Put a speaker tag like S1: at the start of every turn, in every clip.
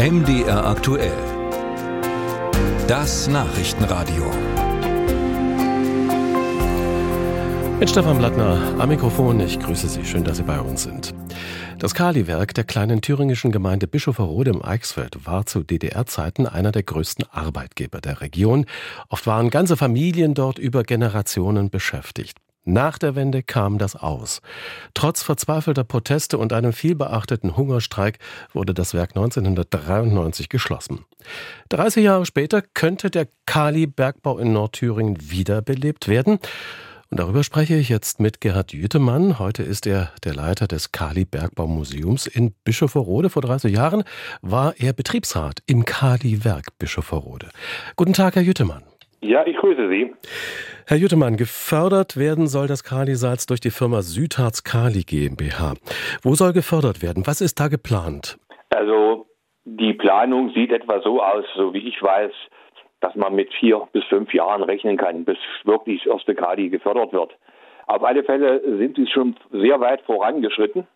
S1: MDR aktuell. Das Nachrichtenradio.
S2: Mit Stefan Blattner am Mikrofon. Ich grüße Sie. Schön, dass Sie bei uns sind. Das Kali-Werk der kleinen thüringischen Gemeinde Bischofferode im Eichsfeld war zu DDR-Zeiten einer der größten Arbeitgeber der Region. Oft waren ganze Familien dort über Generationen beschäftigt. Nach der Wende kam das aus. Trotz verzweifelter Proteste und einem vielbeachteten Hungerstreik wurde das Werk 1993 geschlossen. 30 Jahre später könnte der Kali-Bergbau in Nordthüringen wiederbelebt werden. Und darüber spreche ich jetzt mit Gerhard Jütemann. Heute ist er der Leiter des Kali-Bergbaumuseums in Bischofferode. Vor 30 Jahren war er Betriebsrat im Kali-Werk Bischofferode. Guten Tag, Herr Jütemann.
S3: Ja, ich grüße Sie.
S2: Herr Jüttemann, gefördert werden soll das Kalisalz durch die Firma Südharz Kali GmbH. Wo soll gefördert werden? Was ist da geplant?
S3: Also die Planung sieht etwa so aus, so wie ich weiß, dass man mit vier bis fünf Jahren rechnen kann, bis wirklich das erste Kali gefördert wird. Auf alle Fälle sind sie schon sehr weit vorangeschritten.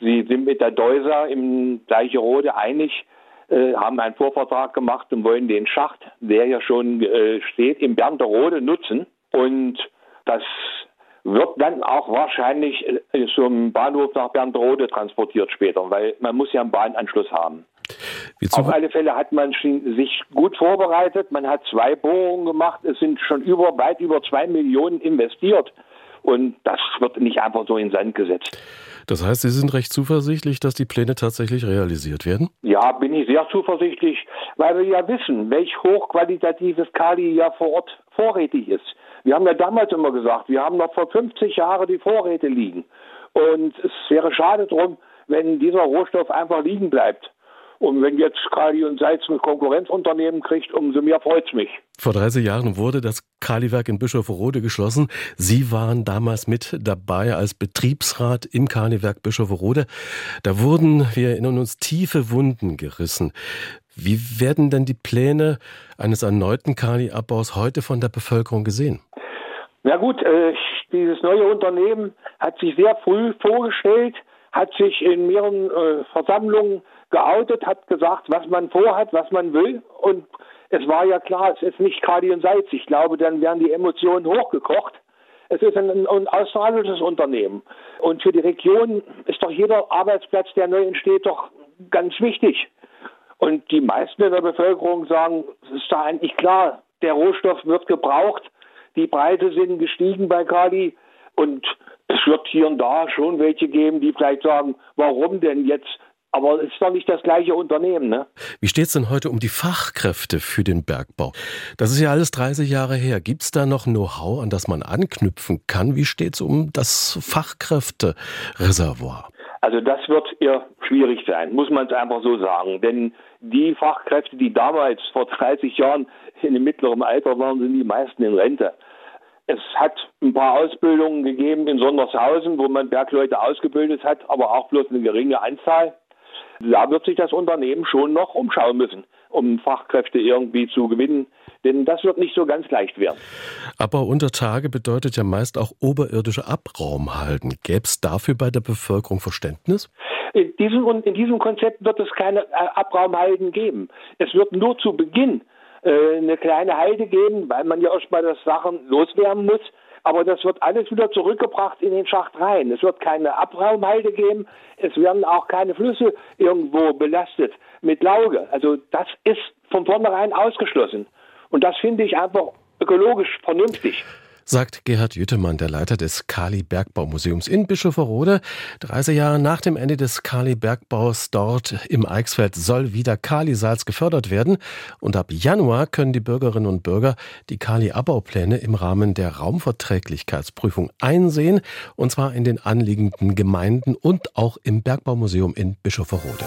S3: Sie sind mit der Deusa im Gleicherode einig, äh, haben einen Vorvertrag gemacht und wollen den Schacht, der ja schon äh, steht, im Bernderode nutzen. Und das wird dann auch wahrscheinlich äh, zum Bahnhof nach Bernderode transportiert später, weil man muss ja einen Bahnanschluss haben. Auf alle Fälle hat man sich gut vorbereitet. Man hat zwei Bohrungen gemacht. Es sind schon über, weit über zwei Millionen investiert. Und das wird nicht einfach so in Sand gesetzt.
S2: Das heißt, Sie sind recht zuversichtlich, dass die Pläne tatsächlich realisiert werden?
S3: Ja, bin ich sehr zuversichtlich, weil wir ja wissen, welch hochqualitatives Kali ja vor Ort vorrätig ist. Wir haben ja damals immer gesagt, wir haben noch vor 50 Jahren die Vorräte liegen. Und es wäre schade drum, wenn dieser Rohstoff einfach liegen bleibt. Und wenn jetzt Kali und Salz ein Konkurrenzunternehmen kriegt, umso mehr freut's mich.
S2: Vor 30 Jahren wurde das Kaliwerk in Bischofferode geschlossen. Sie waren damals mit dabei als Betriebsrat im Kaliwerk Bischofferode. Da wurden, wir erinnern uns, tiefe Wunden gerissen. Wie werden denn die Pläne eines erneuten Kali-Abbaus heute von der Bevölkerung gesehen?
S3: Na gut, äh, dieses neue Unternehmen hat sich sehr früh vorgestellt, hat sich in mehreren äh, Versammlungen geoutet, hat gesagt, was man vorhat, was man will. Und es war ja klar, es ist nicht Kali und Salz. Ich glaube, dann wären die Emotionen hochgekocht. Es ist ein, ein australisches Unternehmen. Und für die Region ist doch jeder Arbeitsplatz, der neu entsteht, doch ganz wichtig. Und die meisten in der Bevölkerung sagen, es ist da eigentlich klar, der Rohstoff wird gebraucht, die Preise sind gestiegen bei Kali und es wird hier und da schon welche geben, die vielleicht sagen, warum denn jetzt aber es ist doch nicht das gleiche Unternehmen. Ne?
S2: Wie steht es denn heute um die Fachkräfte für den Bergbau? Das ist ja alles 30 Jahre her. Gibt es da noch Know-how, an das man anknüpfen kann? Wie steht es um das Fachkräftereservoir?
S3: Also das wird eher schwierig sein, muss man es einfach so sagen. Denn die Fachkräfte, die damals vor 30 Jahren in dem mittleren Alter waren, sind die meisten in Rente. Es hat ein paar Ausbildungen gegeben in Sondershausen, wo man Bergleute ausgebildet hat, aber auch bloß eine geringe Anzahl. Da wird sich das Unternehmen schon noch umschauen müssen, um Fachkräfte irgendwie zu gewinnen. Denn das wird nicht so ganz leicht werden.
S2: Aber unter Tage bedeutet ja meist auch oberirdische Abraumhalten. Gäbe es dafür bei der Bevölkerung Verständnis?
S3: In diesem, in diesem Konzept wird es keine äh, Abraumhalden geben. Es wird nur zu Beginn äh, eine kleine Halde geben, weil man ja erstmal das Sachen loswerden muss aber das wird alles wieder zurückgebracht in den Schacht rein. Es wird keine Abraumhalde geben, es werden auch keine Flüsse irgendwo belastet mit Lauge. Also das ist von vornherein ausgeschlossen. Und das finde ich einfach ökologisch vernünftig
S2: sagt Gerhard Jüttemann, der Leiter des Kali-Bergbaumuseums in Bischofferode. 30 Jahre nach dem Ende des Kali-Bergbaus dort im Eichsfeld soll wieder Kali-Salz gefördert werden. Und ab Januar können die Bürgerinnen und Bürger die Kali-Abbaupläne im Rahmen der Raumverträglichkeitsprüfung einsehen. Und zwar in den anliegenden Gemeinden und auch im Bergbaumuseum in Bischofferode.